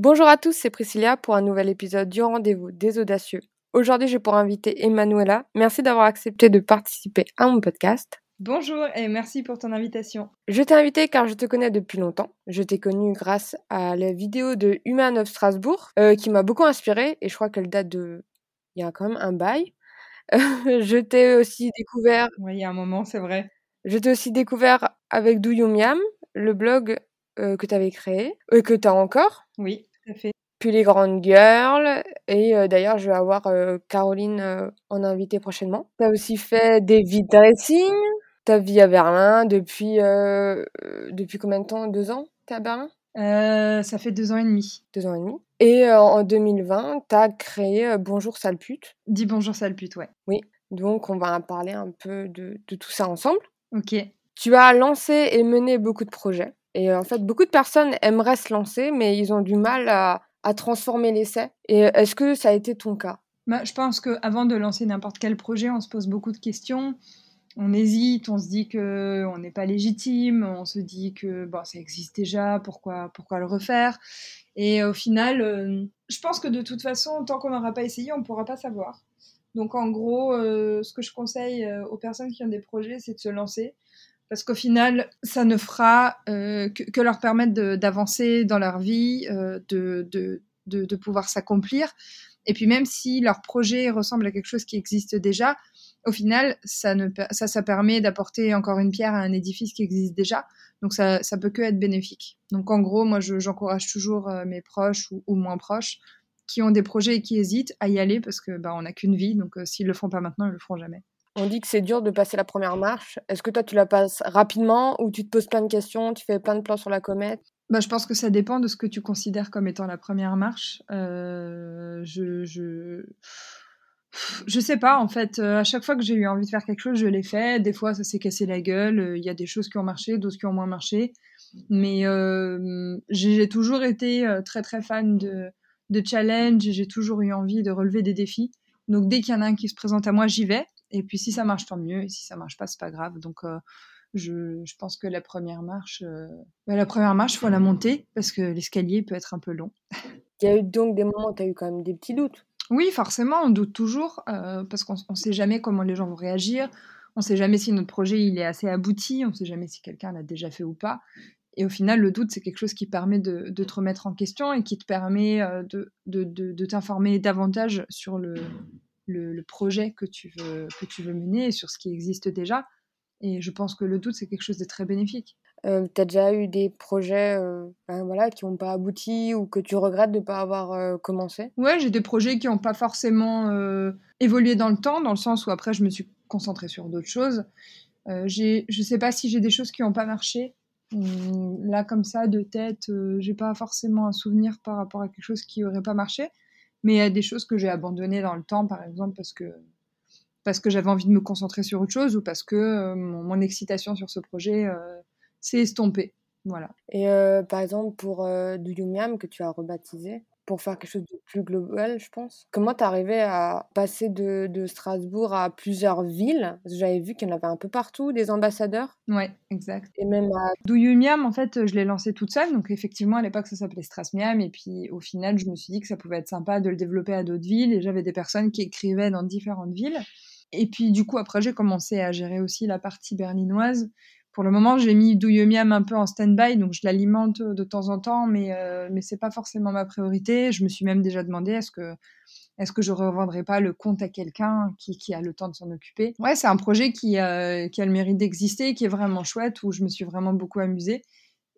Bonjour à tous, c'est Priscilla pour un nouvel épisode du rendez-vous des audacieux. Aujourd'hui, j'ai pour inviter Emanuela. Merci d'avoir accepté de participer à mon podcast. Bonjour et merci pour ton invitation. Je t'ai invité car je te connais depuis longtemps. Je t'ai connu grâce à la vidéo de Human of Strasbourg euh, qui m'a beaucoup inspirée et je crois qu'elle date de... Il y a quand même un bail. je t'ai aussi découvert... Oui, il y a un moment, c'est vrai. Je t'ai aussi découvert avec Do le blog euh, que tu avais créé, et que tu as encore. Oui, à fait. Puis les grandes girls, et euh, d'ailleurs, je vais avoir euh, Caroline en invité prochainement. Tu as aussi fait des vide dressing. Tu vie à Berlin depuis, depuis combien de temps? Deux ans Tu à Berlin? Ça fait deux ans et demi. Deux ans et demi. Et en 2020, tu as créé Bonjour sale pute. Dis bonjour sale pute, ouais. Oui, donc on va parler un peu de, de tout ça ensemble. Ok. Tu as lancé et mené beaucoup de projets. Et en fait, beaucoup de personnes aimeraient se lancer, mais ils ont du mal à, transformer l'essai. Et est-ce que ça a été ton cas? Bah, Je pense qu'avant de lancer n'importe quel projet, on se pose beaucoup de questions. On hésite, on se dit qu'on n'est pas légitime, on se dit que bon, ça existe déjà, pourquoi, pourquoi le refaire? Et au final, euh, je pense que de toute façon, tant qu'on n'aura pas essayé, on ne pourra pas savoir. Donc en gros, euh, ce que je conseille euh, aux personnes qui ont des projets, c'est de se lancer parce qu'au final, ça ne fera euh, que, leur permettre d'avancer dans leur vie, euh, de, de, de, pouvoir s'accomplir. Et puis même si leur projet ressemble à quelque chose qui existe déjà, au final, ça, ne, ça, ça permet d'apporter encore une pierre à un édifice qui existe déjà. Donc ça, ça peut que être bénéfique. Donc en gros, moi, j'encourage toujours euh, mes proches ou, moins proches qui ont des projets et qui hésitent à y aller parce que bah, on n'a qu'une vie. Donc s'ils le font pas maintenant, ils le feront jamais. On dit que c'est dur de passer la première marche. Est-ce que toi, tu la passes rapidement ou tu te poses plein de questions, tu fais plein de plans sur la comète? Bah, je pense que ça dépend de ce que tu considères comme étant la première marche. Euh, je, je, je sais pas, en fait. Euh, à chaque fois que j'ai eu envie de faire quelque chose, je l'ai fait. Des fois, ça s'est cassé la gueule. Euh, il y a des choses qui ont marché, d'autres qui ont moins marché. Mais j'ai toujours été très, très fan de, de challenge. J'ai toujours eu envie de relever des défis. Donc, dès qu'il y en a un qui se présente à moi, j'y vais. Et puis si ça marche, tant mieux. Et si ça marche pas, c'est pas grave. Donc euh, je, je, pense que la première marche, euh, bah, la première marche, faut la monter parce que l'escalier peut être un peu long. Il y a eu donc des moments où tu as eu quand même des petits doutes. Oui, forcément, on doute toujours euh, parce qu'on ne sait jamais comment les gens vont réagir. On ne sait jamais si notre projet il est assez abouti. On ne sait jamais si quelqu'un l'a déjà fait ou pas. Et au final, le doute, c'est quelque chose qui permet de, de, te remettre en question et qui te permet de, de, de t'informer davantage sur le, le, projet que tu, veux, que tu veux mener sur ce qui existe déjà. Et je pense que le doute, c'est quelque chose de très bénéfique. Euh, tu as déjà eu des projets euh, ben voilà, qui n'ont pas abouti ou que tu regrettes de ne pas avoir euh, commencé? Ouais, j'ai des projets qui n'ont pas forcément évolué dans le temps, dans le sens où après je me suis concentrée sur d'autres choses. je ne sais pas si j'ai des choses qui n'ont pas marché. Hum, là, comme ça, de tête, j'ai pas forcément un souvenir par rapport à quelque chose qui n'aurait pas marché. Mais il y a des choses que j'ai abandonnées dans le temps, par exemple, parce que, parce que j'avais envie de me concentrer sur autre chose ou parce que euh, mon, excitation sur ce projet euh, s'est estompée. Voilà. Et euh, par exemple, pour Du Yumiam, que tu as rebaptisé, pour faire quelque chose de plus global, je pense. Comment arrivé à passer de, de, Strasbourg à plusieurs villes? J'avais vu qu'il y en avait un peu partout, des ambassadeurs. Ouais, exact. Et même à... Douyumiam, en fait, je l'ai lancé toute seule. Donc effectivement, à l'époque, ça s'appelait Strasmiam. Et puis au final, je me suis dit que ça pouvait être sympa de le développer à d'autres villes. Et j'avais des personnes qui écrivaient dans différentes villes. Et puis du coup, après, j'ai commencé à gérer aussi la partie berlinoise. Pour le moment, j'ai mis Douillemiam un peu en stand-by, donc je l'alimente de temps en temps, mais, euh, mais ce n'est pas forcément ma priorité. Je me suis même déjà demandé est-ce que, est-ce que je ne revendrai pas le compte à quelqu'un qui, qui, a le temps de s'en occuper Ouais, c'est un projet qui, euh, qui a le mérite d'exister, qui est vraiment chouette, où je me suis vraiment beaucoup amusée.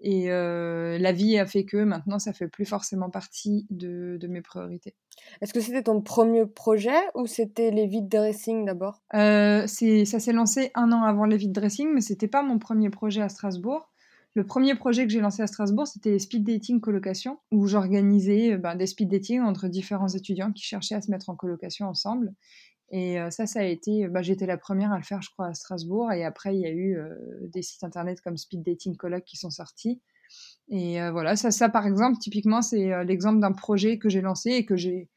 Et euh, la vie a fait que maintenant, ça fait plus forcément partie de, de mes priorités. Est-ce que c'était ton premier projet ou c'était les vide dressing d'abord? Euh, Ça s'est lancé un an avant les vide dressing, mais c'était pas mon premier projet à Strasbourg. Le premier projet que j'ai lancé à Strasbourg, c'était les speed dating colocation, où j'organisais ben, des speed dating entre différents étudiants qui cherchaient à se mettre en colocation ensemble. Et euh, ça, ça a été, bah, j'étais la première à le faire, je crois, à Strasbourg. Et après, il y a eu euh, des sites internet comme Speed Dating Colloque qui sont sortis. Et euh, voilà, ça, ça, par exemple, typiquement, c'est l'exemple d'un projet que j'ai lancé et que j'ai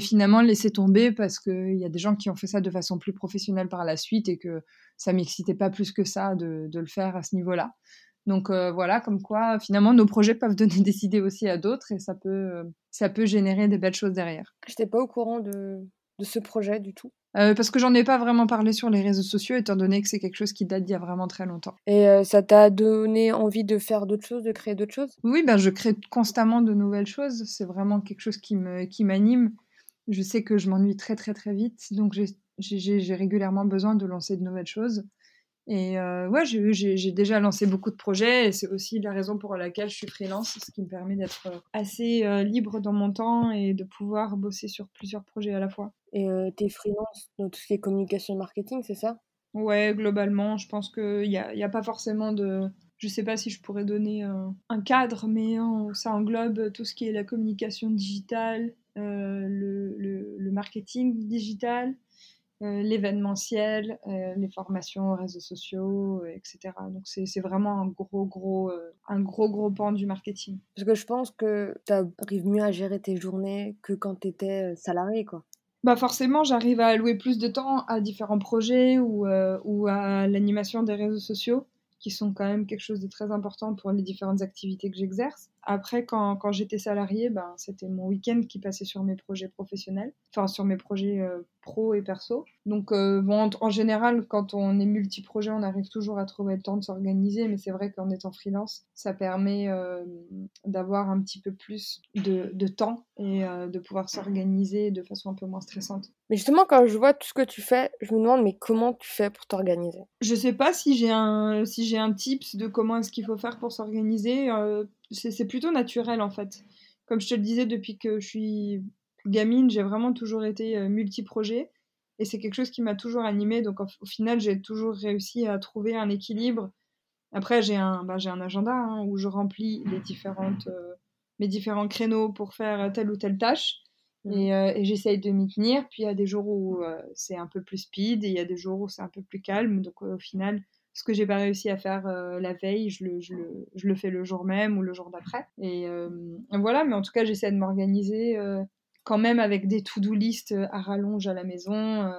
finalement laissé tomber parce qu'il y a des gens qui ont fait ça de façon plus professionnelle par la suite et que ça m'excitait pas plus que ça de, de le faire à ce niveau-là. Donc voilà, comme quoi finalement nos projets peuvent donner des idées aussi à d'autres et ça peut, ça peut générer des belles choses derrière. Je n'étais pas au courant de, de ce projet du tout? Euh, parce que j'en ai pas vraiment parlé sur les réseaux sociaux, étant donné que c'est quelque chose qui date d'il y a vraiment très longtemps. Et euh, ça t'a donné envie de faire d'autres choses, de créer d'autres choses? Oui, ben je crée constamment de nouvelles choses. C'est vraiment quelque chose qui me qui m'anime. Je sais que je m'ennuie très très très vite, donc j'ai régulièrement besoin de lancer de nouvelles choses. Et euh, ouais, j'ai déjà lancé beaucoup de projets et c'est aussi la raison pour laquelle je suis freelance, ce qui me permet d'être assez libre dans mon temps et de pouvoir bosser sur plusieurs projets à la fois. Et euh, t'es freelance dans tout ce qui est communication et marketing, c'est ça? Ouais, globalement, je pense qu'il n'y a, y a pas forcément de... Je sais pas si je pourrais donner un cadre, mais ça englobe tout ce qui est la communication digitale, euh, le, le, le, marketing digital, euh, l'événementiel, euh, les formations aux réseaux sociaux, etc. Donc c'est vraiment un gros gros un gros gros pan du marketing. Parce que je pense que tu arrives mieux à gérer tes journées que quand tu étais salarié quoi bah forcément, j'arrive à allouer plus de temps à différents projets ou, euh, ou à l'animation des réseaux sociaux, qui sont quand même quelque chose de très important pour les différentes activités que j'exerce. Après, quand, quand j'étais salariée, ben, c'était mon week-end qui passait sur mes projets professionnels, enfin sur mes projets euh, pro et perso. Donc, euh, bon, en, général, quand on est multi-projet, on arrive toujours à trouver le temps de s'organiser, mais c'est vrai qu'en étant freelance, ça permet euh, d'avoir un petit peu plus de, de temps et de pouvoir s'organiser de façon un peu moins stressante. Mais justement, quand je vois tout ce que tu fais, je me demande, mais comment tu fais pour t'organiser? Je sais pas si j'ai un, si j'ai un tips de comment est-ce qu'il faut faire pour s'organiser c'est plutôt naturel en fait. Comme je te le disais, depuis que je suis gamine, j'ai vraiment toujours été euh, multi-projet et c'est quelque chose qui m'a toujours animée. Donc au final, j'ai toujours réussi à trouver un équilibre. Après, j'ai un, bah, un agenda hein, où je remplis les différentes, euh, mes différents créneaux pour faire telle ou telle tâche. Mmh. Euh, et, j'essaye de m'y tenir. Puis il y a des jours où c'est un peu plus speed et il y a des jours où c'est un peu plus calme. Donc au final, ce que j'ai pas réussi à faire euh, la veille, je le, je, le, je le, fais le jour même ou le jour d'après. Et euh, voilà, mais en tout cas, j'essaie de m'organiser euh, quand même avec des to-do list à rallonge à la maison,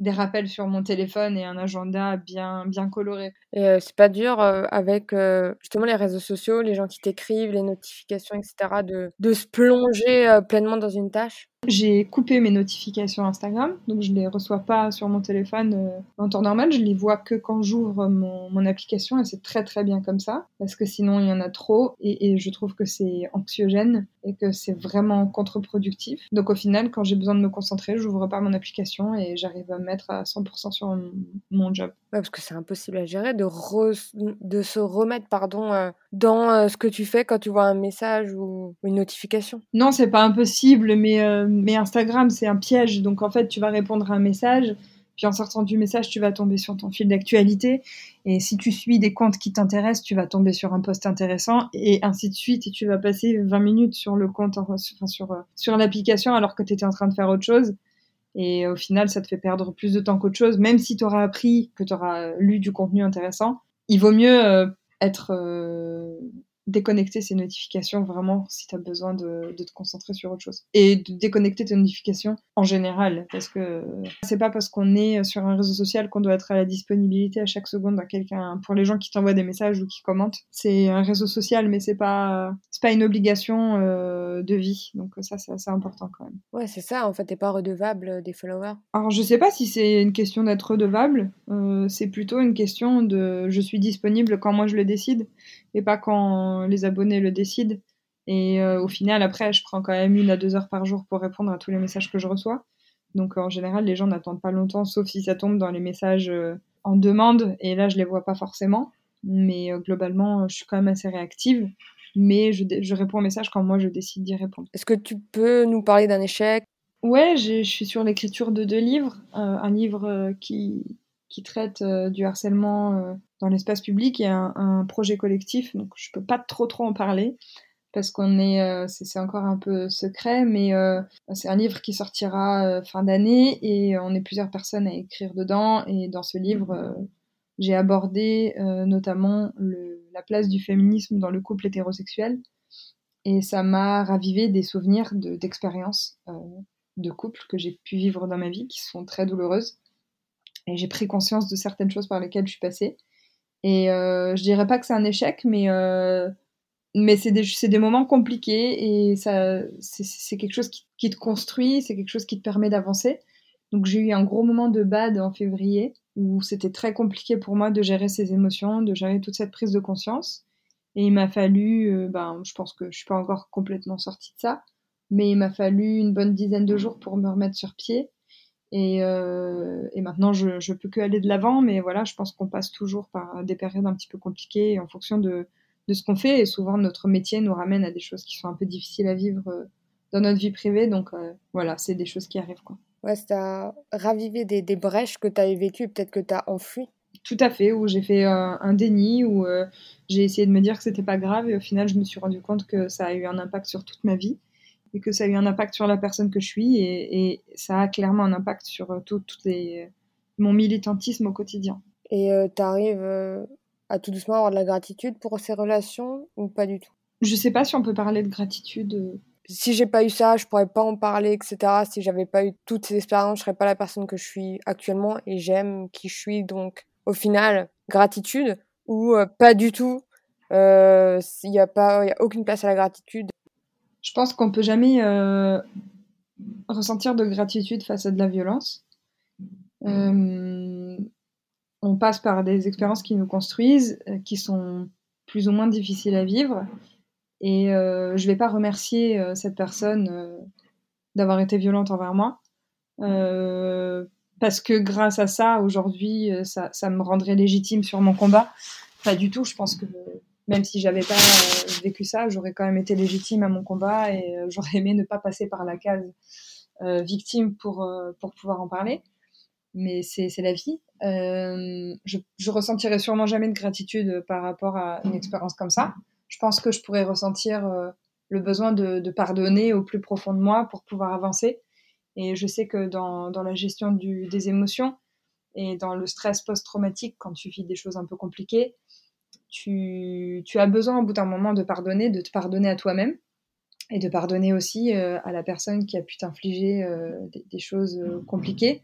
des rappels sur mon téléphone et un agenda bien, bien coloré. Et c'est pas dur avec justement les réseaux sociaux, les gens qui t'écrivent, les notifications, etc., de, de se plonger pleinement dans une tâche? J'ai coupé mes notifications Instagram, donc je les reçois pas sur mon téléphone euh, en temps normal. Je les vois que quand j'ouvre mon, application et c'est très très bien comme ça parce que sinon il y en a trop et, je trouve que c'est anxiogène et que c'est vraiment contre-productif. Donc au final, quand j'ai besoin de me concentrer, j'ouvre pas mon application et j'arrive à me mettre à 100% sur mon, job. Parce que c'est impossible à gérer de, de se remettre pardon euh, dans ce que tu fais quand tu vois un message ou une notification? Non, c'est pas impossible, mais Instagram, c'est un piège. Donc, en fait, tu vas répondre à un message, puis en sortant du message, tu vas tomber sur ton fil d'actualité. Et si tu suis des comptes qui t'intéressent, tu vas tomber sur un post intéressant, et ainsi de suite. Et tu vas passer 20 minutes sur le compte, enfin, sur, sur l'application, alors que tu étais en train de faire autre chose. Et au final, ça te fait perdre plus de temps qu'autre chose. Même si tu auras appris, que tu auras lu du contenu intéressant, il vaut mieux être euh, déconnecter ces notifications vraiment si tu as besoin de, te concentrer sur autre chose. Et de déconnecter tes notifications en général, parce que c'est pas parce qu'on est sur un réseau social qu'on doit être à la disponibilité à chaque seconde à quelqu'un. Pour les gens qui t'envoient des messages ou qui commentent, c'est un réseau social, mais c'est pas c'est pas une obligation euh, de vie. Donc ça, c'est assez important quand même. Ouais, c'est ça. En fait, t'es pas redevable des followers. Alors je sais pas si c'est une question d'être redevable. Euh, c'est plutôt une question de je suis disponible quand moi je le décide et pas quand les abonnés le décident. Et euh, au final, après, je prends quand même une à deux heures par jour pour répondre à tous les messages que je reçois. Donc en général, les gens n'attendent pas longtemps, sauf si ça tombe dans les messages euh, en demande, et là, je les vois pas forcément. Mais euh, globalement, je suis quand même assez réactive. Mais je, je réponds aux messages quand moi je décide d'y répondre. Est-ce que tu peux nous parler d'un échec? Ouais, je suis sur l'écriture de deux livres. un livre qui, qui traite du harcèlement dans l'espace public et un, un, projet collectif. Donc je peux pas trop trop en parler parce qu'on est, euh, c'est encore un peu secret, mais euh, c'est un livre qui sortira euh, fin d'année et on est plusieurs personnes à écrire dedans. Et dans ce livre, j'ai abordé notamment la place du féminisme dans le couple hétérosexuel et ça m'a ravivé des souvenirs d'expériences de couple que j'ai pu vivre dans ma vie qui sont très douloureuses. Et j'ai pris conscience de certaines choses par lesquelles je suis passée Et euh, je dirais pas que c'est un échec, mais, euh, mais c'est des, des moments compliqués et c'est quelque chose qui, te construit, c'est quelque chose qui te permet d'avancer. Donc j'ai eu un gros moment de bad en février où c'était très compliqué pour moi de gérer ces émotions, de gérer toute cette prise de conscience. Et il m'a fallu, euh, ben, je pense que je suis pas encore complètement sortie de ça, mais il m'a fallu une bonne dizaine de jours pour me remettre sur pied. Et, euh, et maintenant, je, je peux que aller de l'avant, mais voilà, je pense qu'on passe toujours par des périodes un petit peu compliquées en fonction de, de ce qu'on fait. Et souvent, notre métier nous ramène à des choses qui sont un peu difficiles à vivre euh, dans notre vie privée. Donc euh, voilà, c'est des choses qui arrivent. Quoi. Ouais, ça a ravivé des, des brèches que tu avais vécues, peut-être que tu as enfui. Tout à fait, où j'ai fait euh, un déni, où j'ai essayé de me dire que c'était pas grave, et au final, je me suis rendu compte que ça a eu un impact sur toute ma vie, et que ça a eu un impact sur la personne que je suis, et, et ça a clairement un impact sur euh, tout, les, mon militantisme au quotidien. Et tu arrives à tout doucement avoir de la gratitude pour ces relations, ou pas du tout? Je sais pas si on peut parler de gratitude si j'ai pas eu ça, je pourrais pas en parler, etc. Si j'avais pas eu toutes ces expériences, je serais pas la personne que je suis actuellement et j'aime qui je suis. Donc, au final, gratitude ou euh, pas du tout. Il euh, n'y a pas, y a aucune place à la gratitude. Je pense qu'on peut jamais euh, ressentir de gratitude face à de la violence. on passe par des expériences qui nous construisent, qui sont plus ou moins difficiles à vivre. Et euh, je vais pas remercier euh, cette personne euh, d'avoir été violente envers moi. parce que grâce à ça, aujourd'hui, ça, me rendrait légitime sur mon combat. Pas du tout. Je pense que même si j'avais pas vécu ça, j'aurais quand même été légitime à mon combat et j'aurais aimé ne pas passer par la case victime pour, pour pouvoir en parler. Mais c'est la vie. je, je ressentirai sûrement jamais de gratitude par rapport à une expérience comme ça je pense que je pourrais ressentir euh, le besoin de, pardonner au plus profond de moi pour pouvoir avancer. Et je sais que dans, dans la gestion des émotions et dans le stress post-traumatique, quand tu vis des choses un peu compliquées, tu, as besoin au bout d'un moment de pardonner, de te pardonner à toi-même et de pardonner aussi euh, à la personne qui a pu t'infliger euh, des, choses compliquées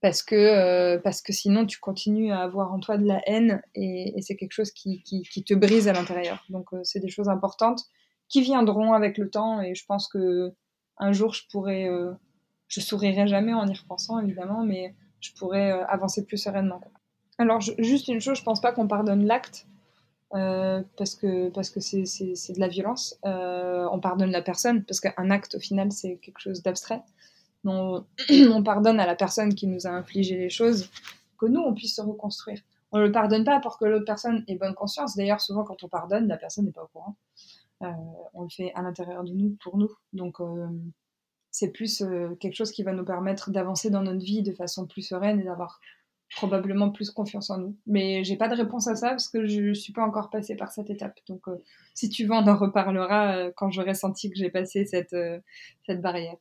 parce que, euh, parce que sinon tu continues à avoir en toi de la haine et, c'est quelque chose qui, qui, te brise à l'intérieur. Donc euh, c'est des choses importantes qui viendront avec le temps et je pense que un jour je pourrais, euh, je sourirai jamais en y repensant évidemment, mais je pourrais avancer plus sereinement. Alors juste une chose, je pense pas qu'on pardonne l'acte. Parce que parce que c'est de la violence. on pardonne la personne parce qu'un acte au final c'est quelque chose d'abstrait on, on, pardonne à la personne qui nous a infligé les choses, que nous, on puisse se reconstruire. On le pardonne pas pour que l'autre personne ait bonne conscience. D'ailleurs, souvent, quand on pardonne, la personne n'est pas au courant. Euh, on le fait à l'intérieur de nous, pour nous. Donc, euh, c'est plus euh, quelque chose qui va nous permettre d'avancer dans notre vie de façon plus sereine et d'avoir probablement plus confiance en nous. Mais j'ai pas de réponse à ça parce que je suis pas encore passée par cette étape. Donc, si tu veux, on en reparlera quand j'aurai senti que j'ai passé cette, cette barrière.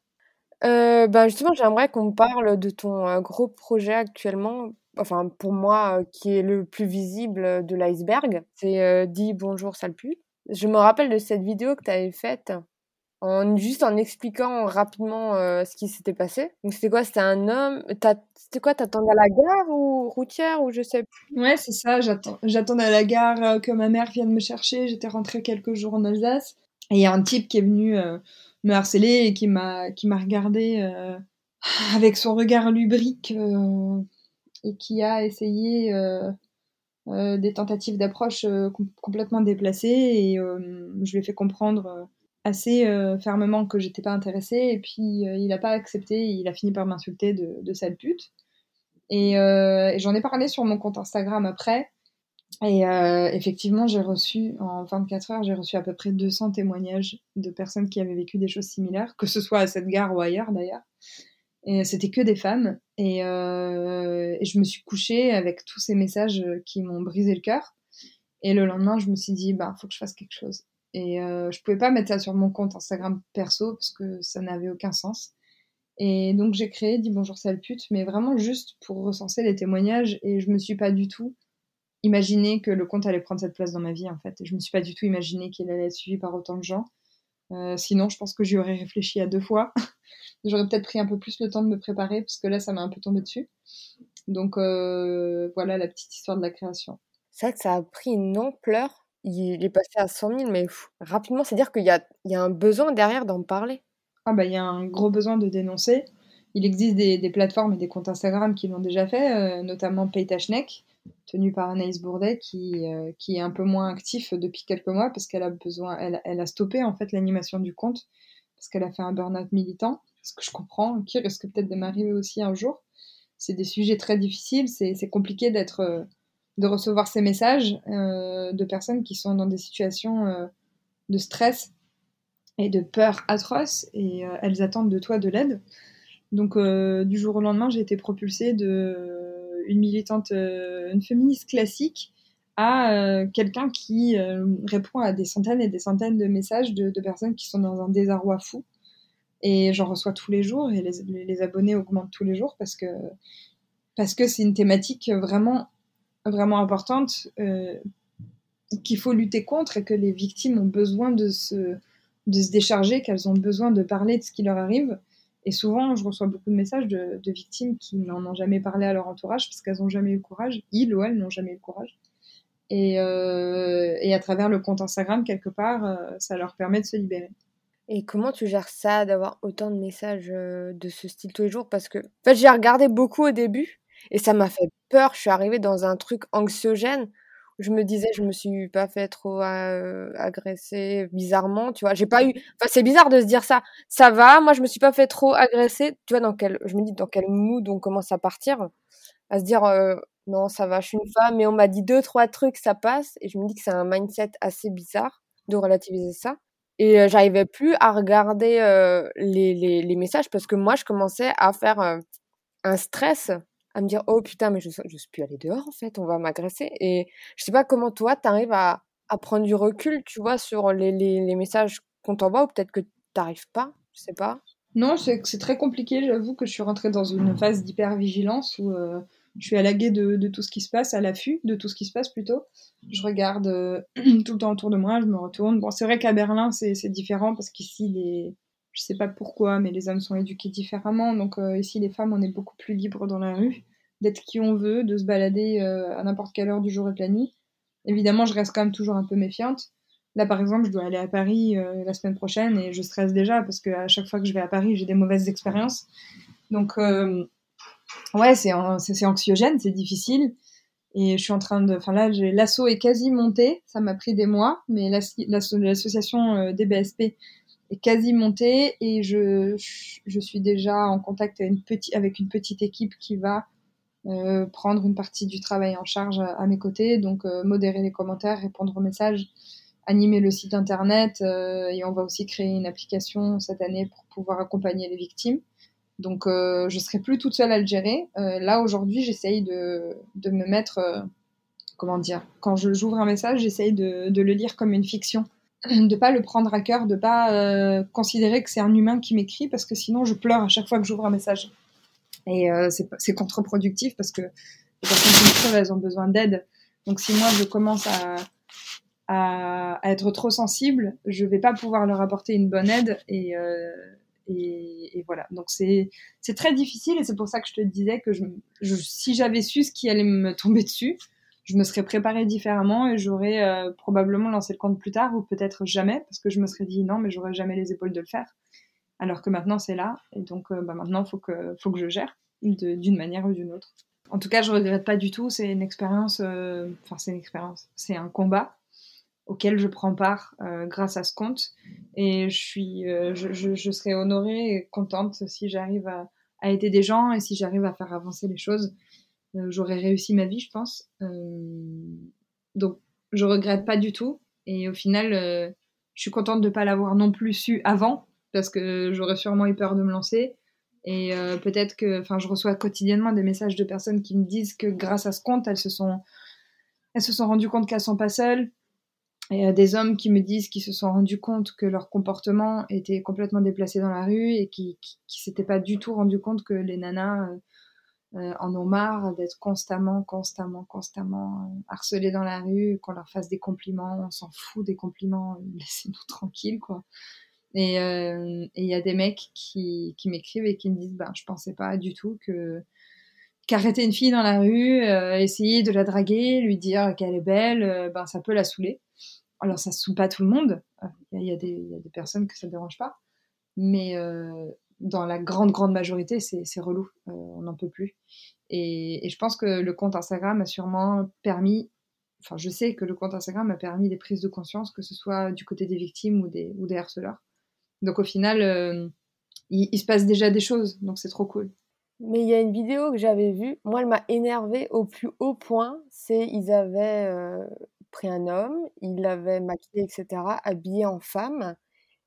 Euh, bah, justement, j'aimerais qu'on parle de ton, euh, gros projet actuellement, enfin pour moi, euh, qui est le plus visible, de l'iceberg. C'est, euh, «Dis bonjour sale pute». Je me rappelle de cette vidéo que tu avais faite en juste en expliquant rapidement, ce qui s'était passé. Donc c'était quoi? C'était un homme c'était quoi? T'attendais à la gare ou routière ou je sais plus? Ouais, c'est ça, j'attendais à la gare, que ma mère vienne me chercher. J'étais rentrée quelques jours en Alsace et il y a un type qui est venu, me harceler et qui m'a qui m'a regardé euh, avec son regard lubrique euh, et qui a essayé euh, des tentatives d'approche complètement déplacées et je lui ai fait comprendre assez fermement que j'étais pas intéressée et puis il a pas accepté il a fini par m'insulter de, de sale pute et, et j'en ai parlé sur mon compte Instagram après et euh, effectivement, j'ai reçu, en 24 heures, j'ai reçu à peu près 200 témoignages de personnes qui avaient vécu des choses similaires, que ce soit à cette gare ou ailleurs d'ailleurs. Et c'était que des femmes. Et, euh, et, je me suis couchée avec tous ces messages qui m'ont brisé le cœur. Et le lendemain, je me suis dit, bah, faut que je fasse quelque chose. Et euh, je pouvais pas mettre ça sur mon compte Instagram perso parce que ça n'avait aucun sens. Et donc j'ai créé Dis bonjour sale pute, mais vraiment juste pour recenser les témoignages. Et je me suis pas du tout imaginé que le compte allait prendre cette place dans ma vie en fait. Je me suis pas du tout imaginé qu'il allait être suivi par autant de gens. Euh, sinon, je pense que j'y aurais réfléchi à deux fois. J'aurais peut-être pris un peu plus le temps de me préparer parce que là, ça m'a un peu tombé dessus. Donc euh, voilà la petite histoire de la création. C'est vrai que ça a pris une ampleur. Il est passé à 100 000, mais rapidement, c'est-à-dire qu'il y a, un besoin derrière d'en parler. Ah bah il y a un gros besoin de dénoncer. Il existe des, plateformes et des comptes Instagram qui l'ont déjà fait, euh, notamment Paytachnek, tenu par Anaïs Bourdet, qui, euh, qui est un peu moins actif depuis quelques mois parce qu'elle a besoin, elle, elle, a stoppé en fait l'animation du compte parce qu'elle a fait un burn-out militant, ce que je comprends, qui risque peut-être de m'arriver aussi un jour. C'est des sujets très difficiles, c'est compliqué d'être, euh, de recevoir ces messages euh, de personnes qui sont dans des situations euh, de stress et de peur atroce et elles attendent de toi de l'aide. Donc du jour au lendemain, j'ai été propulsée de une militante, une féministe classique à quelqu'un qui répond à des centaines et des centaines de messages de, de, personnes qui sont dans un désarroi fou et j'en reçois tous les jours et les, les, abonnés augmentent tous les jours parce que parce que c'est une thématique vraiment vraiment importante euh, qu'il faut lutter contre et que les victimes ont besoin de se de se décharger, qu'elles ont besoin de parler de ce qui leur arrive. Et souvent, je reçois beaucoup de messages de, victimes qui n'en ont jamais parlé à leur entourage parce qu'elles n'ont jamais eu le courage. Ils ou elles n'ont jamais eu le courage. Et, euh, et, à travers le compte Instagram, quelque part, euh, ça leur permet de se libérer. Et comment tu gères ça, d'avoir autant de messages de ce style tous les jours? Parce que, en fait, j'ai regardé beaucoup au début et ça m'a fait peur. Je suis arrivée dans un truc anxiogène où je me disais, je me suis pas fait trop agresser bizarrement, tu vois. J'ai pas eu. C'est bizarre de se dire ça. Ça va, moi, je me suis pas fait trop agresser. Tu vois, dans quel. Je me dis, dans quel mood on commence à partir À se dire, non, ça va, je suis une femme, mais on m'a dit deux, trois trucs, ça passe. Et je me dis que c'est un mindset assez bizarre de relativiser ça. Et j'arrivais plus à regarder les, les, messages parce que moi, je commençais à faire un stress, à me dire oh putain, mais je ne suis plus aller dehors en fait, on va m'agresser. Et je sais pas comment toi, tu arrives à, à prendre du recul, tu vois, sur les, les, les messages qu'on t'envoie ou peut-être que tu n'arrives pas, je sais pas? Non, c'est très compliqué. J'avoue que je suis rentrée dans une phase d'hypervigilance où je suis à la de, de, tout ce qui se passe, à l'affût de tout ce qui se passe plutôt. Je regarde euh, tout le temps autour de moi, je me retourne. Bon, c'est vrai qu'à Berlin, c'est différent parce qu'ici, les... je sais pas pourquoi, mais les hommes sont éduqués différemment. Donc euh, ici, les femmes, on est beaucoup plus libres dans la rue, d'être qui on veut, de se balader euh, à n'importe quelle heure du jour et de la nuit. Évidemment, je reste quand même toujours un peu méfiante. Là, par exemple, je dois aller à Paris la semaine prochaine et je stresse déjà parce qu'à chaque fois que je vais à Paris, j'ai des mauvaises expériences. Donc, ouais, c'est anxiogène, c'est difficile. Et je suis en train de. Enfin là, l'assaut est quasi monté. Ça m'a pris des mois, mais l'association euh, des BSP est quasi montée et je, suis déjà en contact avec une petite équipe qui va euh, prendre une partie du travail en charge à, mes côtés. Donc, euh, modérer les commentaires, répondre aux messages, animer le site internet. et on va aussi créer une application cette année pour pouvoir accompagner les victimes. Donc, euh, je serai plus toute seule à le gérer. Euh, là, aujourd'hui, j'essaye de, de, me mettre, euh, comment dire, quand j'ouvre un message, j'essaye de, de, le lire comme une fiction, de pas le prendre à cœur, de pas euh, considérer que c'est un humain qui m'écrit, parce que sinon, je pleure à chaque fois que j'ouvre un message. Et euh, c'est contre-productif parce que les personnes qui elles ont besoin d'aide. Donc, si moi, je commence à, à, à, être trop sensible, je vais pas pouvoir leur apporter une bonne aide et euh, et, voilà. Donc c'est très difficile et c'est pour ça que je te disais que je, je si j'avais su ce qui allait me tomber dessus, je me serais préparée différemment et j'aurais euh, probablement lancé le compte plus tard ou peut-être jamais parce que je me serais dit non mais j'aurais jamais les épaules de le faire. Alors que maintenant c'est là et donc euh, bah, maintenant faut que faut que je gère d'une manière ou d'une autre. En tout cas, je regrette pas du tout. C'est une expérience. Euh, enfin, c'est une expérience. C'est un combat auquel je prends part euh, grâce à ce compte. Et je, suis, je, serai honorée et contente si j'arrive à, aider des gens et si j'arrive à faire avancer les choses. Euh, J'aurais réussi ma vie, je pense. Donc, je regrette pas du tout. Et au final, je suis contente de ne pas l'avoir non plus su avant, parce que j'aurais sûrement eu peur de me lancer. Et peut-être que, enfin, je reçois quotidiennement des messages de personnes qui me disent que grâce à ce compte, elles se sont, elles se sont rendues compte qu'elles sont pas seules, y a des hommes qui me disent qu'ils se sont rendus compte que leur comportement était complètement déplacé dans la rue et qui, qui, s'étaient pas du tout rendu compte que les nanas euh, euh, en ont marre d'être constamment, constamment, constamment euh, harcelées dans la rue, qu'on leur fasse des compliments, on s'en fout des compliments, laissez-nous tranquilles, quoi. Et il euh, y a des mecs qui, qui m'écrivent et qui me disent, ben, je pensais pas du tout que qu'arrêter une fille dans la rue, essayer de la draguer, lui dire qu'elle est belle, ben ça peut la saouler. Alors ça saoule pas tout le monde. Il y, a des personnes que ça dérange pas, mais dans la grande grande majorité, c'est relou. on n'en peut plus. Et, et, je pense que le compte Instagram a sûrement permis enfin, je sais que le compte Instagram a permis des prises de conscience, que ce soit du côté des victimes ou des, ou des harceleurs. Donc au final, euh, il, se passe déjà des choses, donc c'est trop cool. Mais il y a une vidéo que j'avais vue, moi elle m'a énervée au plus haut point, c'est ils avaient euh, pris un homme, ils l'avaient maquillé, etc., habillé en femme,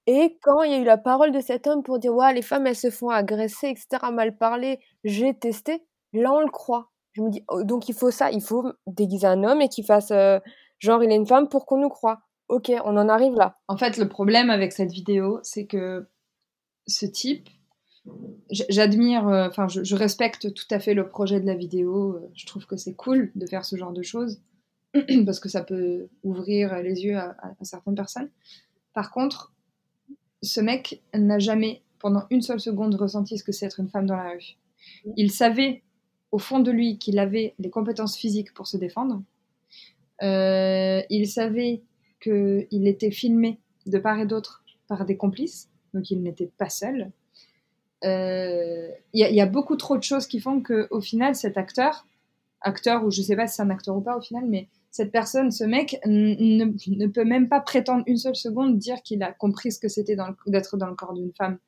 et quand il y a eu la parole de cet homme pour dire ouais les femmes elles se font agresser, etc., mal parler, j'ai testé, là on le croit. Je me dis, oh, donc il faut ça, il faut déguiser un homme et qu'il fasse euh, genre il est une femme pour qu'on nous croit. Ok, on en arrive là. En fait, le problème avec cette vidéo, c'est que ce type, j'admire, euh, enfin, je, respecte tout à fait le projet de la vidéo. Je trouve que c'est cool de faire ce genre de choses parce que ça peut ouvrir les yeux à, à certaines personnes. Par contre, ce mec n'a jamais, pendant une seule seconde, ressenti ce que c'est être une femme dans la rue. Il savait au fond de lui qu'il avait les compétences physiques pour se défendre. Euh, il savait qu'il était filmé de part et d'autre par des complices, donc il n'était pas seul. Il euh, y, a beaucoup trop de choses qui font qu'au final, cet acteur, acteur ou je ne sais pas si c'est un acteur ou pas au final, mais cette personne, ce mec, ne, peut même pas prétendre une seule seconde dire qu'il a compris ce que c'était d'être dans le corps d'une femme.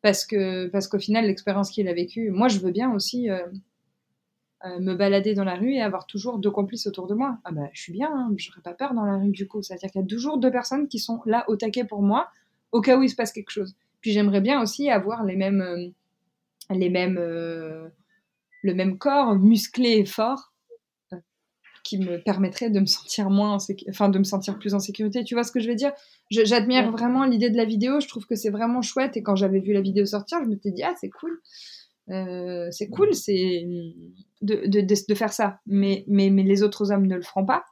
Parce que parce qu'au final, l'expérience qu'il a vécue, moi je veux bien aussi euh, euh, me balader dans la rue et avoir toujours deux complices autour de moi. Ah bah, je suis bien, hein, je n'aurais pas peur dans la rue du coup. C'est-à-dire qu'il y a toujours deux personnes qui sont là au taquet pour moi, au cas où il se passe quelque chose. Puis j'aimerais bien aussi avoir les mêmes, euh, les mêmes, euh, le même corps musclé et fort qui me permettrait de me sentir moins, enfin de me sentir plus en sécurité. Tu vois ce que je veux dire? J'admire vraiment l'idée de la vidéo. Je trouve que c'est vraiment chouette. Et quand j'avais vu la vidéo sortir, je me suis dit ah c'est cool. Euh, c'est cool, c'est de, de, de, faire ça. Mais, mais, mais les autres hommes ne le feront pas.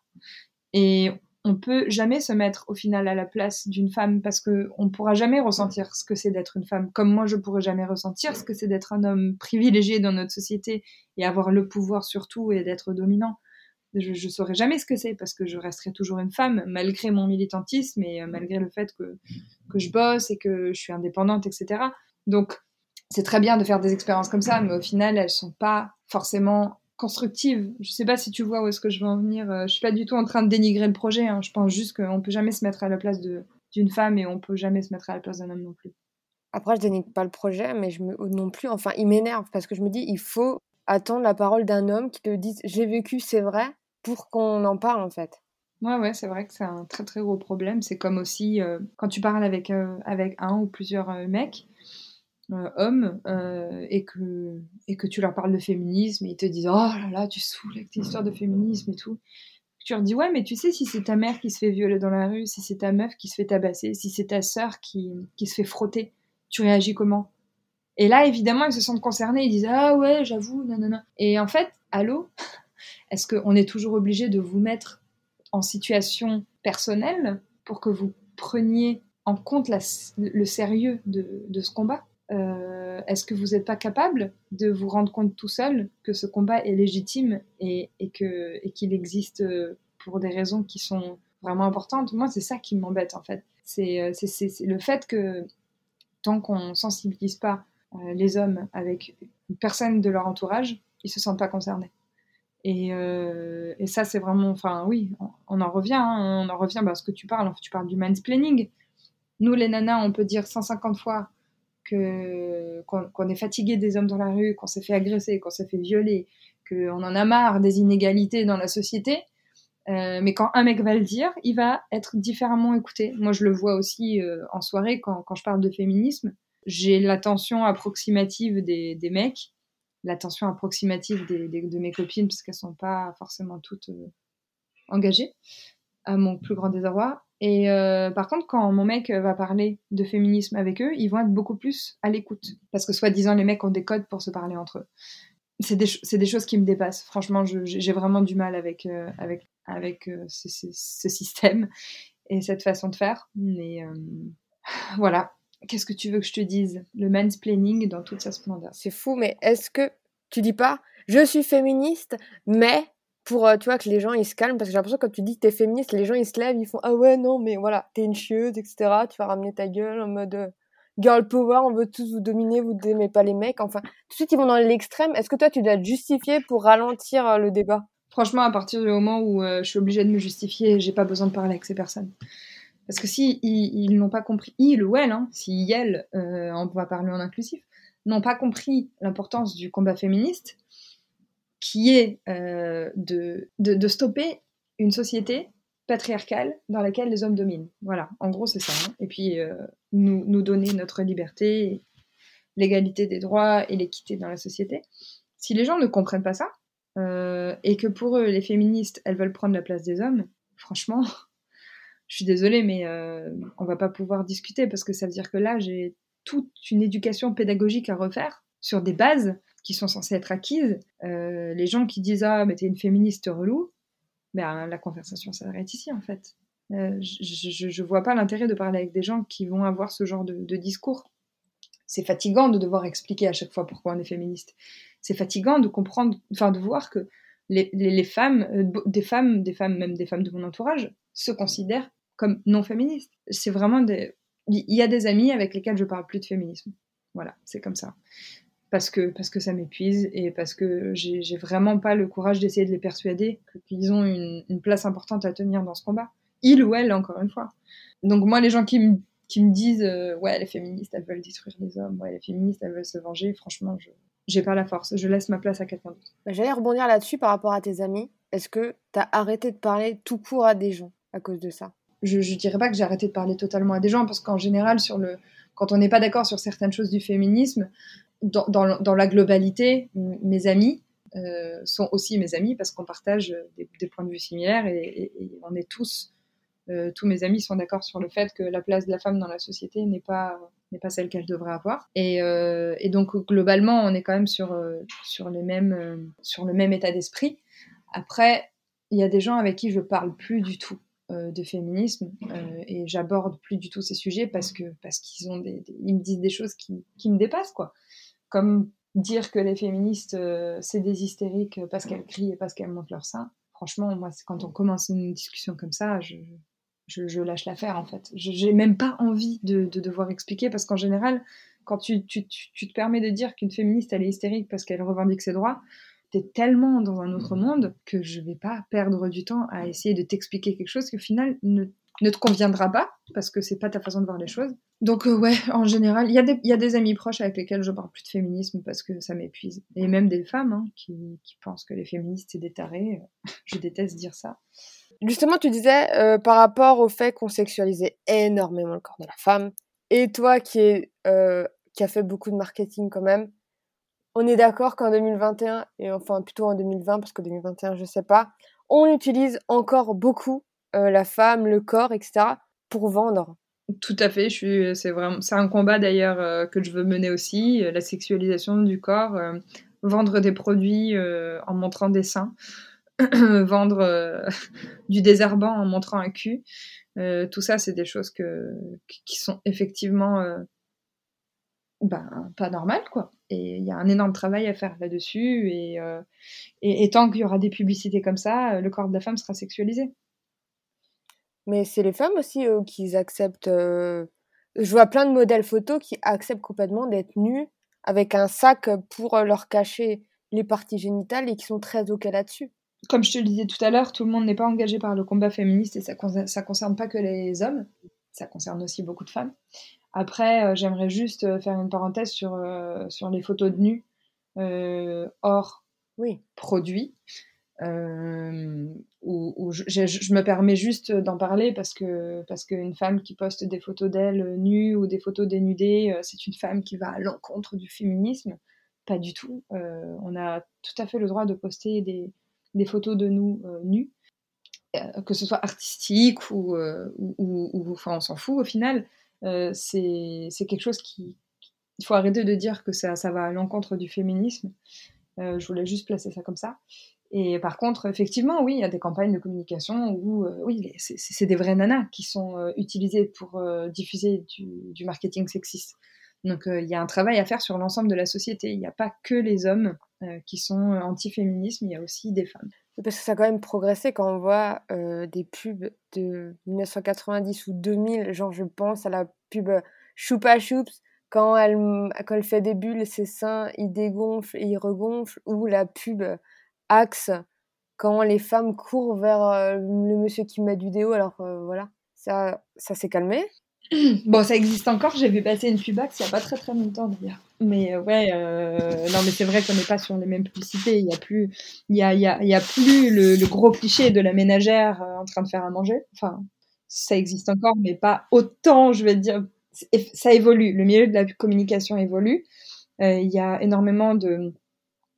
Et on peut jamais se mettre au final à la place d'une femme parce que on pourra jamais ressentir ce que c'est d'être une femme. Comme moi, je pourrais jamais ressentir ce que c'est d'être un homme privilégié dans notre société et avoir le pouvoir sur tout et d'être dominant. Je, je saurais jamais ce que c'est parce que je resterai toujours une femme malgré mon militantisme et euh, malgré le fait que, que je bosse et que je suis indépendante, etc. Donc, c'est très bien de faire des expériences comme ça, mais au final, elles sont pas forcément constructives. Je sais pas si tu vois où est-ce que je veux en venir. Euh, je suis pas du tout en train de dénigrer le projet. Hein. Je pense juste qu'on peut jamais se mettre à la place d'une femme et on peut jamais se mettre à la place d'un homme non plus. Après, je dénigre pas le projet, mais je me non plus. Enfin, il m'énerve parce que je me dis, il faut attendre la parole d'un homme qui te dise, j'ai vécu, c'est vrai, pour qu'on en parle en fait. Ouais, ouais, c'est vrai que c'est un très très gros problème. C'est comme aussi euh, quand tu parles avec, euh, avec un ou plusieurs mecs, hommes euh, et, que, et que tu leur parles de féminisme et ils te disent Oh là là, tu saoules avec tes histoires de féminisme et tout. Tu leur dis Ouais, mais tu sais, si c'est ta mère qui se fait violer dans la rue, si c'est ta meuf qui se fait tabasser, si c'est ta sœur qui, qui se fait frotter, tu réagis comment? Et là, évidemment, ils se sentent concernés, ils disent Ah ouais, j'avoue, non. Et en fait, allô? Est-ce qu'on est toujours obligé de vous mettre en situation personnelle pour que vous preniez en compte le sérieux de, de ce combat? Euh, est-ce que vous n'êtes pas capable de vous rendre compte tout seul que ce combat est légitime et, et qu'il existe euh, pour des raisons qui sont vraiment importantes? Moi, c'est ça qui m'embête en fait. C'est euh, le fait que tant qu'on ne sensibilise pas les hommes avec une personne de leur entourage, ils se sentent pas concernés. Et, ça, c'est vraiment, enfin oui, on, en revient, hein, on en revient à ce que tu parles, tu parles du mansplaining. Nous, les nanas, on peut dire 150 fois qu'on est fatigué des hommes dans la rue, qu'on s'est fait agresser, qu'on s'est fait violer, qu'on en a marre des inégalités dans la société. Euh, mais quand un mec va le dire, il va être différemment écouté. Moi, je le vois aussi euh, en soirée quand, je parle de féminisme. J'ai l'attention approximative des, mecs, l'attention approximative de mes copines, parce qu'elles sont pas forcément toutes euh, engagées, à mon plus grand désarroi. Et euh, par contre, quand mon mec va parler de féminisme avec eux, ils vont être beaucoup plus à l'écoute. Parce que soi-disant, les mecs ont des codes pour se parler entre eux. C'est des, des, choses qui me dépassent. Franchement, j'ai vraiment du mal avec, euh, avec, avec euh, ce, ce, système et cette façon de faire. Mais voilà. Qu'est-ce que tu veux que je te dise? Le mansplaining dans toute sa splendeur. C'est fou, mais est-ce que Tu dis pas, je suis féministe, mais pour, tu vois, que les gens, ils se calment, parce que j'ai l'impression que quand tu dis que t'es féministe, les gens, ils se lèvent, ils font, ah ouais, non, mais voilà, t'es une chieuse, etc. Tu vas ramener ta gueule en mode, girl power, on veut tous vous dominer, vous n'aimez pas les mecs. Enfin, tout de suite, ils vont dans l'extrême. Est-ce que toi, tu dois te justifier pour ralentir euh, le débat? Franchement, à partir du moment où euh, je suis obligée de me justifier, j'ai pas besoin de parler avec ces personnes. Parce que si ils, n'ont pas compris, ils ou elle, hein, si elle, euh, on va parler en inclusif, n'ont pas compris l'importance du combat féministe, qui est de, de, stopper une société patriarcale dans laquelle les hommes dominent. Voilà, en gros, c'est ça. Hein. Et puis, nous, nous donner notre liberté, l'égalité des droits et l'équité dans la société. Si les gens ne comprennent pas ça, euh, et que pour eux, les féministes, elles veulent prendre la place des hommes, franchement, je suis désolée, mais euh, on va pas pouvoir discuter parce que ça veut dire que là, j'ai toute une éducation pédagogique à refaire sur des bases qui sont censées être acquises. Euh, les gens qui disent Ah, mais t'es une féministe relou, ben, la conversation s'arrête ici en fait. Euh, je ne vois pas l'intérêt de parler avec des gens qui vont avoir ce genre de, discours. C'est fatigant de devoir expliquer à chaque fois pourquoi on est féministe. C'est fatigant de comprendre, enfin de voir que les, femmes, euh, des femmes, des femmes, même des femmes de mon entourage, se considèrent comme non féministes. C'est vraiment des. Il y a des amis avec lesquels je parle plus de féminisme. Voilà, c'est comme ça. Parce que, parce que ça m'épuise et parce que j'ai vraiment pas le courage d'essayer de les persuader qu'ils ont une place importante à tenir dans ce combat il ou elle, encore une fois. Donc moi, les gens qui me, qui me disent euh, ouais, les féministes, elles veulent détruire les hommes, ouais, les féministes, elles veulent se venger, franchement, je j'ai pas la force. Je laisse ma place à quelqu'un d'autre. Bah, j'allais rebondir là-dessus par rapport à tes amis. Est-ce que tu as arrêté de parler tout court à des gens à cause de ça? Je, je dirais pas que j'ai arrêté de parler totalement à des gens, parce qu'en général, sur le, quand on n'est pas d'accord sur certaines choses du féminisme, dans, la globalité, mes amis, euh, sont aussi mes amis parce qu'on partage des, points de vue similaires et, on est tous euh, tous mes amis sont d'accord sur le fait que la place de la femme dans la société n'est pas n'est pas celle qu'elle devrait avoir. Et, euh, donc globalement, on est quand même sur euh, sur les mêmes sur le même état d'esprit. Après, il y a des gens avec qui je parle plus du tout de féminisme et j'aborde plus du tout ces sujets parce que parce qu'ils ont des, ils me disent des choses qui, qui me dépassent quoi. Comme dire que les féministes c'est des hystériques parce qu'elles crient et parce qu'elles montent leur sein. Franchement, moi, quand on commence une discussion comme ça, je, je, lâche l'affaire en fait. Je n'ai même pas envie de, devoir expliquer parce qu'en général, quand tu, te permets de dire qu'une féministe elle est hystérique parce qu'elle revendique ses droits, tu es tellement dans un autre monde que je vais pas perdre du temps à essayer de t'expliquer quelque chose qui au final ne, te conviendra pas parce que c'est pas ta façon de voir les choses. Donc euh, ouais, en général, il y, a des amis proches avec lesquels je parle plus de féminisme parce que ça m'épuise. Et même des femmes hein, qui, qui, pensent que les féministes c'est des tarés. je déteste dire ça. Justement, tu disais euh, par rapport au fait qu'on sexualisait énormément le corps de la femme, et toi qui, est, euh, qui a fait beaucoup de marketing quand même, on est d'accord qu'en 2021, et enfin plutôt en 2020, parce que 2021, je sais pas, on utilise encore beaucoup euh, la femme, le corps, etc., pour vendre. Tout à fait, c'est vraiment, un combat d'ailleurs que je veux mener aussi, la sexualisation du corps, vendre des produits en montrant des seins. vendre euh, du désherbant en montrant un cul. Euh, tout ça, c'est des choses qui sont effectivement euh, ben, pas normales, quoi. Et il y a un énorme travail à faire là-dessus. Et, tant qu'il y aura des publicités comme ça, le corps de la femme sera sexualisé. Mais c'est les femmes aussi qui acceptent. Je vois plein de modèles photos qui acceptent complètement d'être nues avec un sac pour leur cacher les parties génitales et qui sont très OK là-dessus comme je te le disais tout à l'heure, tout le monde n'est pas engagé par le combat féministe et ça ne concerne pas que les hommes, ça concerne aussi beaucoup de femmes. Après, euh, j'aimerais juste euh, faire une parenthèse sur, euh, sur les photos de nus hors oui. Produits. où, je, me permets juste d'en parler parce que parce qu'une femme qui poste des photos d'elle nues ou des photos dénudées, c'est une femme qui va à l'encontre du féminisme. Pas du tout. on a tout à fait le droit de poster des, des photos de nous euh, nus, euh, que ce soit artistique ou, euh, ou, enfin on s'en fout au final, c'est quelque chose qui... Il faut arrêter de dire que ça, ça va à l'encontre du féminisme. je voulais juste placer ça comme ça. Et par contre, effectivement, oui, il y a des campagnes de communication où, oui, c'est des vraies nanas qui sont utilisées pour diffuser du, du, marketing sexiste. Donc il y a un travail à faire sur l'ensemble de la société. Il n'y a pas que les hommes qui sont anti-féminisme, il y a aussi des femmes. Parce que ça a quand même progressé quand on voit des pubs de 1990 ou 2000, genre je pense à la pub Choupa Choups, quand elle, quand elle fait des bulles, ses seins, ils dégonflent et ils regonflent, ou la pub Axe, quand les femmes courent vers le monsieur qui met du déo, alors voilà, ça, ça s'est calmé. Bon, ça existe encore, j'ai vu passer une pub Axe il n'y a pas très très longtemps d'ailleurs. Mais ouais, non mais c'est vrai qu'on n'est pas sur les mêmes publicités, il n'y a plus, il y a, y a, y a plus le, gros cliché de la ménagère en train de faire à manger, enfin ça existe encore, mais pas autant, je vais dire, ça évolue, le milieu de la communication évolue. Euh, il y a énormément de,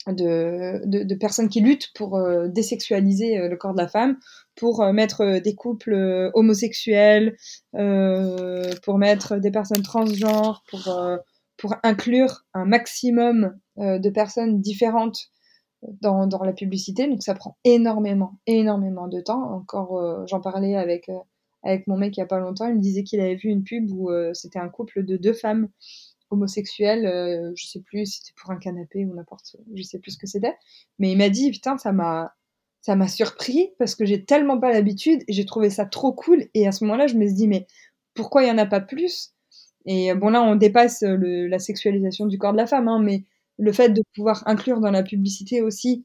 de, de, personnes qui luttent pour euh, désexualiser euh, le corps de la femme, pour mettre des couples homosexuels, pour mettre des personnes transgenres, pour, pour inclure un maximum de personnes différentes dans, dans, la publicité. Donc ça prend énormément, énormément de temps. Encore, j'en parlais avec avec mon mec il y a pas longtemps. Il me disait qu'il avait vu une pub où euh, c'était un couple de deux femmes homosexuelles. Euh, je sais plus si c'était pour un canapé ou n'importe. Je sais plus ce que c'était. Mais il m'a dit putain ça m'a ça m'a surpris parce que j'ai tellement pas l'habitude et j'ai trouvé ça trop cool. Et à ce moment-là, je me suis dit mais pourquoi il y en a pas plus? Et bon là, on dépasse le, la sexualisation du corps de la femme, hein, mais le fait de pouvoir inclure dans la publicité aussi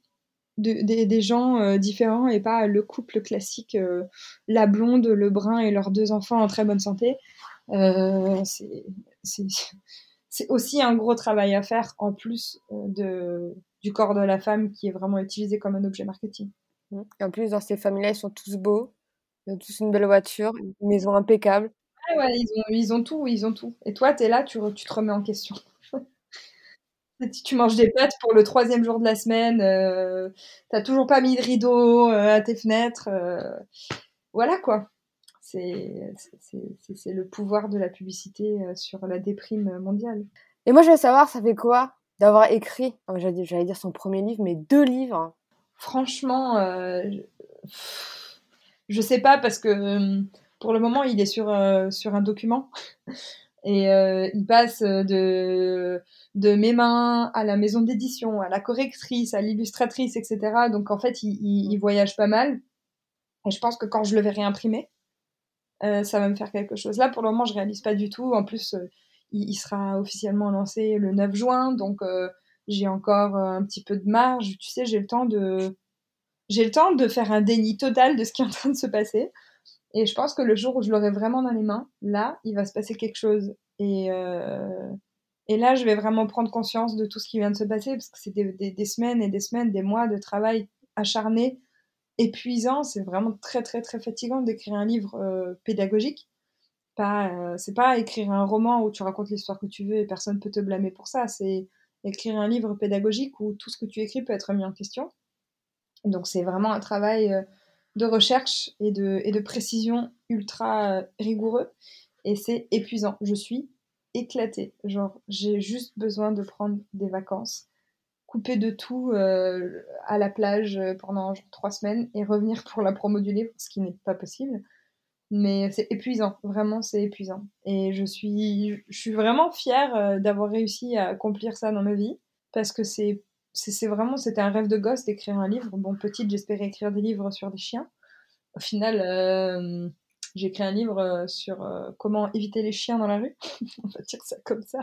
des gens euh, différents et pas le couple classique, euh, la blonde, le brun et leurs deux enfants en très bonne santé. Euh, c'est aussi un gros travail à faire en plus de, du corps de la femme qui est vraiment utilisé comme un objet marketing. Et en plus, dans ces familles-là, ils sont tous beaux, ils ont tous une belle voiture, une maison impeccable. ouais, ils ont, ils ont tout, ils ont tout. Et toi, tu es là, tu, tu te remets en question. Si tu manges des pâtes pour le troisième jour de la semaine, euh, t'as toujours pas mis de rideau euh, à tes fenêtres. Euh, voilà quoi. C'est le pouvoir de la publicité sur la déprime mondiale. Et moi, je veux savoir, ça fait quoi d'avoir écrit, oh, j'allais dire son premier livre, mais deux livres? Franchement, je sais pas parce que pour le moment, il est sur, sur un document. Et euh, il passe de, de mes mains à la maison d'édition, à la correctrice, à l'illustratrice, etc. Donc en fait, il, il, voyage pas mal. Et je pense que quand je le verrai imprimer, euh, ça va me faire quelque chose. Là, pour le moment, je réalise pas du tout. En plus, euh, il, sera officiellement lancé le 9 juin, donc euh, j'ai encore un petit peu de marge. Tu sais, j'ai le temps de j'ai le temps de faire un déni total de ce qui est en train de se passer. Et je pense que le jour où je l'aurai vraiment dans les mains, là, il va se passer quelque chose. Et, et là, je vais vraiment prendre conscience de tout ce qui vient de se passer, parce que c'est des, des, semaines et des semaines, des mois de travail acharné, épuisant. C'est vraiment très, très, très fatigant d'écrire un livre euh, pédagogique. Pas, euh, c'est pas écrire un roman où tu racontes l'histoire que tu veux et personne peut te blâmer pour ça. C'est écrire un livre pédagogique où tout ce que tu écris peut être mis en question. Donc c'est vraiment un travail euh, de recherche et de, et de précision ultra euh, rigoureux. Et c'est épuisant. Je suis éclatée. Genre, j'ai juste besoin de prendre des vacances, couper de tout euh, à la plage pendant trois semaines et revenir pour la promo du livre, ce qui n'est pas possible. Mais c'est épuisant, vraiment c'est épuisant. Et je suis, je suis vraiment fière euh, d'avoir réussi à accomplir ça dans ma vie, parce que c'est c'est vraiment, c'était un rêve de gosse d'écrire un livre. Bon, petite, j'espérais écrire des livres sur des chiens. Au final, euh, j'ai écrit un livre euh, sur euh, comment éviter les chiens dans la rue. On va dire ça comme ça.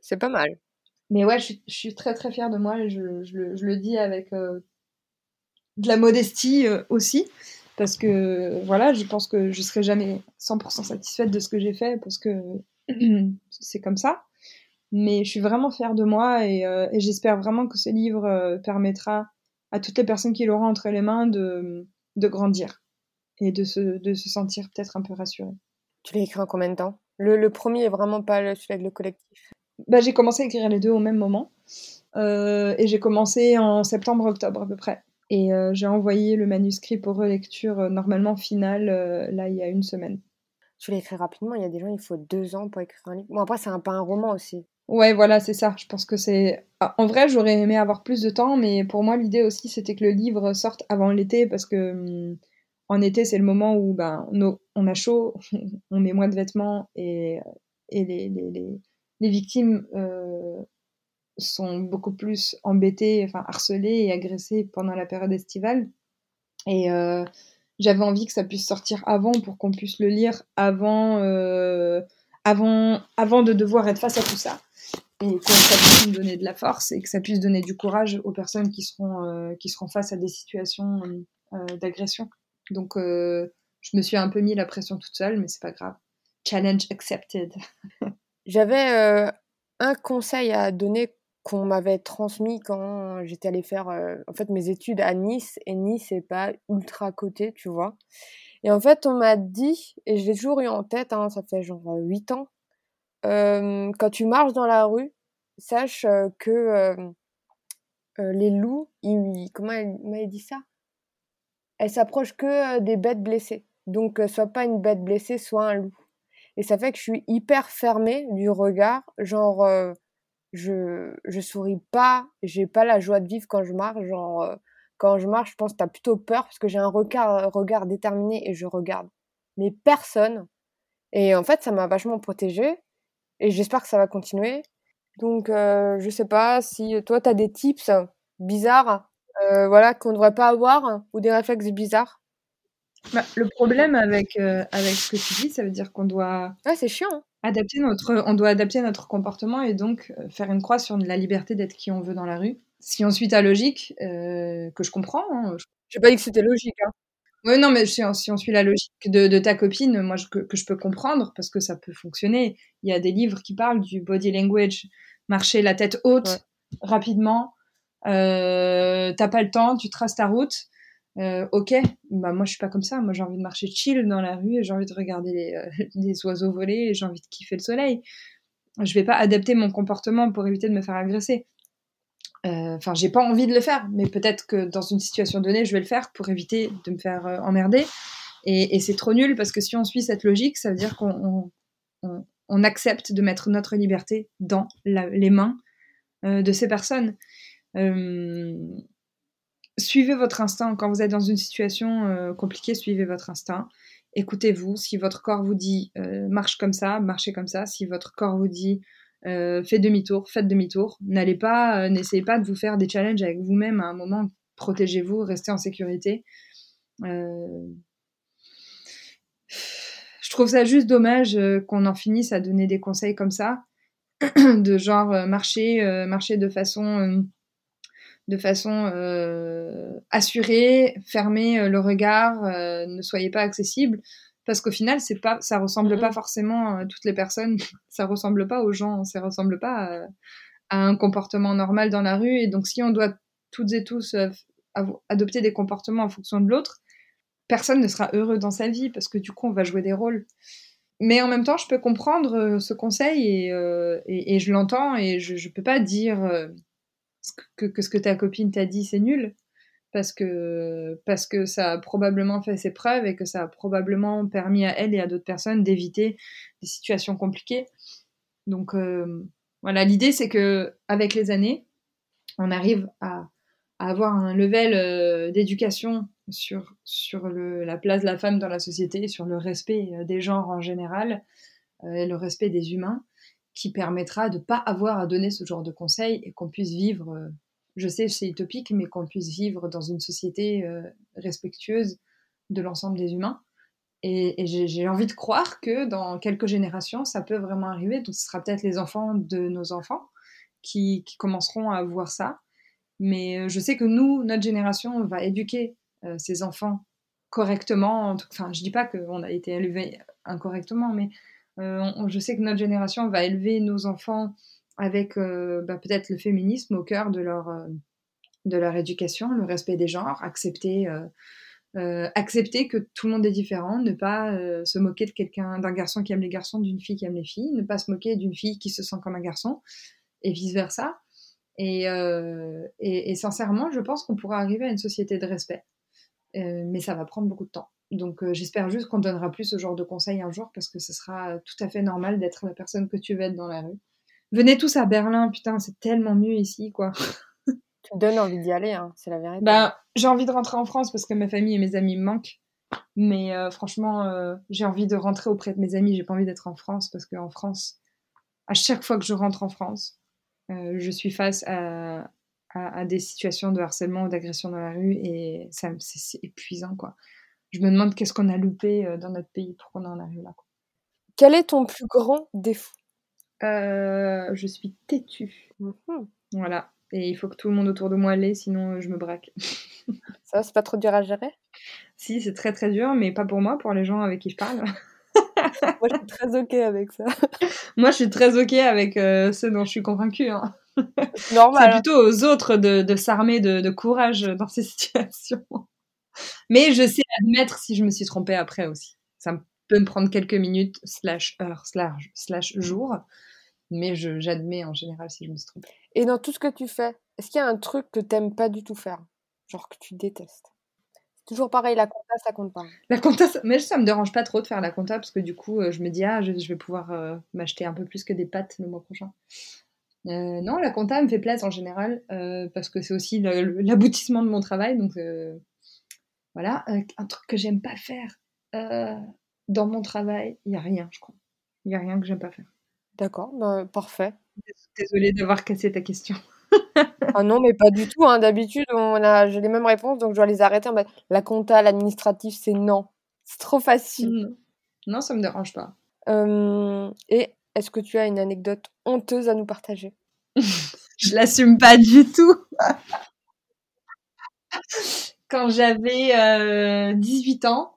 C'est pas mal. Mais ouais, je suis, très très fière de moi et je, le, je le, dis avec de la modestie aussi. Parce que voilà, je pense que je serai jamais 100% satisfaite de ce que j'ai fait parce que c'est comme ça mais je suis vraiment fière de moi et, euh, et j'espère vraiment que ce livre euh, permettra à toutes les personnes qui l'auront entre les mains de, de grandir et de se, de se sentir peut-être un peu rassurée. Tu l'as écrit en combien de temps? Le, le, premier est vraiment pas celui avec le collectif? Bah, J'ai commencé à écrire les deux au même moment euh, et j'ai commencé en septembre-octobre à peu près. Et euh, j'ai envoyé le manuscrit pour relecture euh, normalement finale là il y a une semaine. Tu l'as écrit rapidement, il y a des gens, il faut deux ans pour écrire un livre. Bon, après, c'est un, pas un roman aussi. Ouais, voilà, c'est ça. Je pense que c'est. Ah, en vrai, j'aurais aimé avoir plus de temps, mais pour moi, l'idée aussi, c'était que le livre sorte avant l'été, parce que hum, en été, c'est le moment où ben, on, a chaud, on met moins de vêtements et, et les, les, les victimes sont beaucoup plus embêtées, enfin harcelées et agressées pendant la période estivale. Et j'avais envie que ça puisse sortir avant pour qu'on puisse le lire avant, avant, avant de devoir être face à tout ça et que ça puisse donner de la force et que ça puisse donner du courage aux personnes qui seront, euh, qui seront face à des situations euh, d'agression. Donc, euh, je me suis un peu mis la pression toute seule, mais c'est pas grave. Challenge accepted. J'avais un conseil à donner qu'on m'avait transmis quand j'étais allée faire fait mes études à Nice et Nice c'est pas ultra côté tu vois et en fait on m'a dit et je l'ai toujours eu en tête hein, ça fait genre 8 ans quand tu marches dans la rue, sache que les loups, comment elle m'a dit ça? Elles s'approchent que des bêtes blessées. Donc, soit pas une bête blessée, soit un loup. Et ça fait que je suis hyper fermée du regard. Genre, je, je souris pas, j'ai pas la joie de vivre quand je marche. Genre, quand je marche, je pense que t'as plutôt peur parce que j'ai un regard, déterminé et je regarde. Mais personne. Et en fait, ça m'a vachement protégée. Et j'espère que ça va continuer. Donc, euh, je sais pas si toi, tu as des tips bizarres euh, voilà, qu'on devrait pas avoir ou des réflexes bizarres. Bah, le problème avec, euh, avec ce que tu dis, ça veut dire qu'on doit. Ouais, c'est chiant. Hein. Adapter notre, on doit adapter notre comportement et donc euh, faire une croix sur la liberté d'être qui on veut dans la rue. Si on suit ta logique, euh, que je comprends. Hein, J'ai pas dit que c'était logique. Hein. Oui, non, mais si on, suit la logique de, ta copine, moi, que, je peux comprendre, parce que ça peut fonctionner. Il y a des livres qui parlent du body language, marcher la tête haute, rapidement. Euh, T'as pas le temps, tu traces ta route. Euh, ok, bah moi je suis pas comme ça. Moi j'ai envie de marcher chill dans la rue, j'ai envie de regarder les, euh, oiseaux voler, j'ai envie de kiffer le soleil. Je vais pas adapter mon comportement pour éviter de me faire agresser. Euh, enfin, j'ai pas envie de le faire, mais peut-être que dans une situation donnée, je vais le faire pour éviter de me faire euh, emmerder. Et, c'est trop nul parce que si on suit cette logique, ça veut dire qu'on on, accepte de mettre notre liberté dans les mains euh, de ces personnes. Suivez votre instinct. Quand vous êtes dans une situation compliquée, suivez votre instinct. Écoutez-vous. Si votre corps vous dit marche comme ça, marchez comme ça. Si votre corps vous dit euh, faites demi-tour, faites demi-tour. N'allez pas, euh, n'essayez pas de vous faire des challenges avec vous-même à un moment. Protégez-vous, restez en sécurité. Euh, je trouve ça juste dommage qu'on en finisse à donner des conseils comme ça, de genre marcher, marcher de façon, de façon assurée, fermez le regard, ne soyez pas accessible. Parce qu'au final c'est pas ça ressemble pas forcément à toutes les personnes. Ça ressemble pas aux gens ça ressemble pas à, un comportement normal dans la rue. Et donc si on doit toutes et tous euh, adopter des comportements en fonction de l'autre personne ne sera heureux dans sa vie parce que du coup on va jouer des rôles. Mais en même temps je peux comprendre euh, ce conseil euh, et, et, je l'entends et je, je peux pas dire que, ce que ta copine t'a dit c'est nul parce que, parce que ça a probablement fait ses preuves et que ça a probablement permis à elle et à d'autres personnes d'éviter des situations compliquées. Donc euh, voilà, l'idée c'est que avec les années, on arrive à, à avoir un level euh, d'éducation sur, sur le, la place de la femme dans la société, sur le respect euh, des genres en général et le respect des humains, qui permettra de ne pas avoir à donner ce genre de conseils et qu'on puisse vivre je sais, c'est utopique, mais qu'on puisse vivre dans une société euh, respectueuse de l'ensemble des humains. Et, j'ai envie de croire que dans quelques générations, ça peut vraiment arriver. Donc, ce sera peut-être les enfants de nos enfants qui, commenceront à voir ça. Mais euh, je sais que nous, notre génération, on va éduquer euh, ces enfants correctement. Enfin, je dis pas qu'on a été élevé incorrectement, mais je sais que notre génération va élever nos enfants avec euh, bah, peut-être le féminisme au cœur de leur, euh, de leur éducation, le respect des genres, accepter, euh, accepter que tout le monde est différent, ne pas se moquer de quelqu'un, d'un garçon qui aime les garçons, d'une fille qui aime les filles, ne pas se moquer d'une fille qui se sent comme un garçon, et vice-versa. Et, et, et, sincèrement, je pense qu'on pourra arriver à une société de respect. mais ça va prendre beaucoup de temps. Donc j'espère juste qu'on donnera plus ce genre de conseils un jour parce que ce sera tout à fait normal d'être la personne que tu veux être dans la rue. Venez tous à Berlin, putain, c'est tellement mieux ici, quoi. tu me donnes envie d'y aller, hein, c'est la vérité. Bah, j'ai envie de rentrer en France parce que ma famille et mes amis me manquent. Mais euh, franchement, euh, j'ai envie de rentrer auprès de mes amis. J'ai pas envie d'être en France parce qu'en France, à chaque fois que je rentre en France, je suis face à, à, des situations de harcèlement ou d'agression dans la rue et ça c'est épuisant quoi. Je me demande qu'est-ce qu'on a loupé dans notre pays pour qu'on en arrive là. Quoi. Quel est ton plus grand défaut? Je suis têtue. Mmh voilà. Et il faut que tout le monde autour de moi l'ait, sinon je me braque. Ça, c'est pas trop dur à gérer? Si, c'est très très dur, mais pas pour moi, pour les gens avec qui je parle. moi, je suis très ok avec ça. moi, je suis très ok avec euh, ceux dont je suis convaincue. Hein. C'est plutôt aux autres de, de s'armer de, de, courage dans ces situations. Mais je sais admettre si je me suis trompée après aussi. Ça peut me prendre quelques minutes, slash heures, slash, slash jours. Mais j'admets en général si je me suis trompée. Et dans tout ce que tu fais, est-ce qu'il y a un truc que t'aimes pas du tout faire? Genre que tu détestes? Toujours pareil, la compta, ça compte pas. La compta, mais ça me dérange pas trop de faire la compta parce que du coup, euh, je me dis, ah, je, vais pouvoir euh, m'acheter un peu plus que des pâtes le mois prochain. Euh, non, la compta me fait plaisir en général parce que c'est aussi l'aboutissement de mon travail. Donc voilà, un truc que j'aime pas faire dans mon travail, il y a rien, je crois. Il y a rien que j'aime pas faire. D'accord, bah, parfait. Désolée d'avoir cassé ta question. ah non, mais pas du tout. Hein. D'habitude, on a, j'ai les mêmes réponses, donc je dois les arrêter. La compta, l'administratif, c'est non. C'est trop facile. Non, ça me dérange pas. et est-ce que tu as une anecdote honteuse à nous partager? Je l'assume pas du tout. Quand j'avais 18 euh, ans,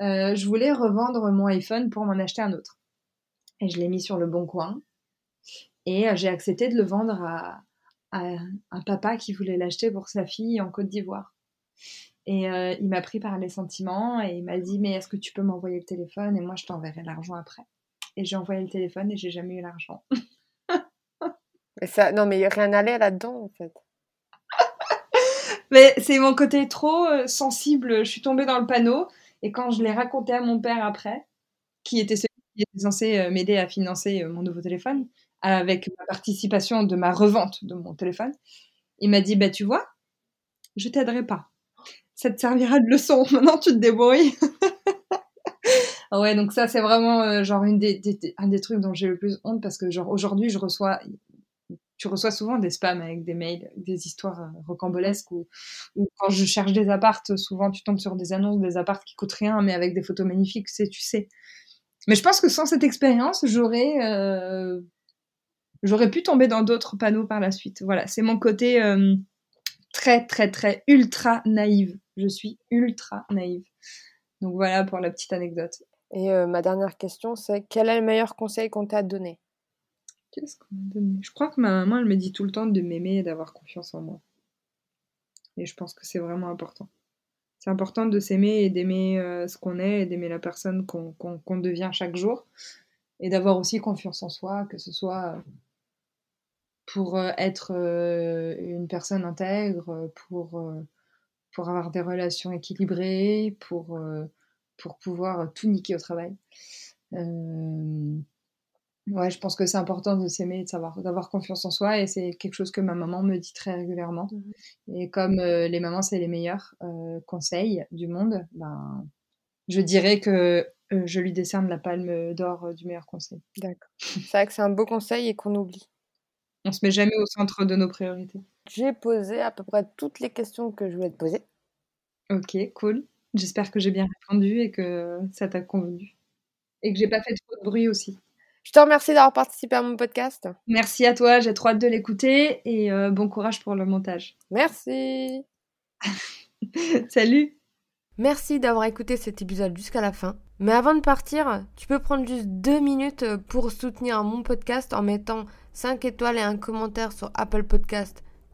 euh, je voulais revendre mon iPhone pour m'en acheter un autre. Et je l'ai mis sur le bon coin. Et euh, j'ai accepté de le vendre à, un papa qui voulait l'acheter pour sa fille en Côte d'Ivoire. Et il m'a pris par les sentiments et il m'a dit Mais est-ce que tu peux m'envoyer le téléphone? Et moi, je t'enverrai l'argent après. Et j'ai envoyé le téléphone et j'ai jamais eu l'argent. non, mais rien n'allait là-dedans, en fait. Mais c'est mon côté trop euh, sensible. Je suis tombée dans le panneau. Et quand je l'ai raconté à mon père après, qui était celui qui était censé euh, m'aider à financer mon nouveau téléphone, avec ma participation de ma revente de mon téléphone. Il m'a dit, bah tu vois, je t'aiderai pas. Ça te servira de leçon. Maintenant, tu te débrouilles. ouais, donc ça, c'est vraiment euh, genre une des, un des trucs dont j'ai le plus honte parce que genre aujourd'hui, je reçois, tu reçois souvent des spams avec des mails, des histoires euh, rocambolesques ou, quand je cherche des appartes, souvent tu tombes sur des annonces des appartes qui coûtent rien mais avec des photos magnifiques, c'est tu sais. Mais je pense que sans cette expérience, j'aurais euh, J'aurais pu tomber dans d'autres panneaux par la suite. Voilà, c'est mon côté euh, très, très, très ultra naïve. Je suis ultra naïve. Donc voilà pour la petite anecdote. Et ma dernière question, c'est quel est le meilleur conseil qu'on t'a donné? Qu'est-ce qu'on m'a donné? Je crois que ma maman, elle me dit tout le temps de m'aimer et d'avoir confiance en moi. Et je pense que c'est vraiment important. C'est important de s'aimer et d'aimer euh, ce qu'on est et d'aimer la personne qu'on devient chaque jour. Et d'avoir aussi confiance en soi, que ce soit pour euh, être euh, une personne intègre, pour, pour avoir des relations équilibrées, pour, pour pouvoir tout niquer au travail. Ouais, je pense que c'est important de s'aimer, de savoir, d'avoir confiance en soi, et c'est quelque chose que ma maman me dit très régulièrement. Mmh et comme les mamans, c'est les meilleurs conseils du monde, ben, je dirais que je lui décerne la palme d'or du meilleur conseil. D'accord. C'est vrai que c'est un beau conseil et qu'on oublie. On se met jamais au centre de nos priorités. J'ai posé à peu près toutes les questions que je voulais te poser. Ok, cool. J'espère que j'ai bien répondu et que ça t'a convenu. Et que j'ai pas fait trop de bruit aussi. Je te remercie d'avoir participé à mon podcast. Merci à toi, j'ai trop hâte de l'écouter et euh, bon courage pour le montage. Merci. Salut. Merci d'avoir écouté cet épisode jusqu'à la fin. Mais avant de partir, tu peux prendre juste deux minutes pour soutenir mon podcast en mettant 5 étoiles et un commentaire sur Apple Podcast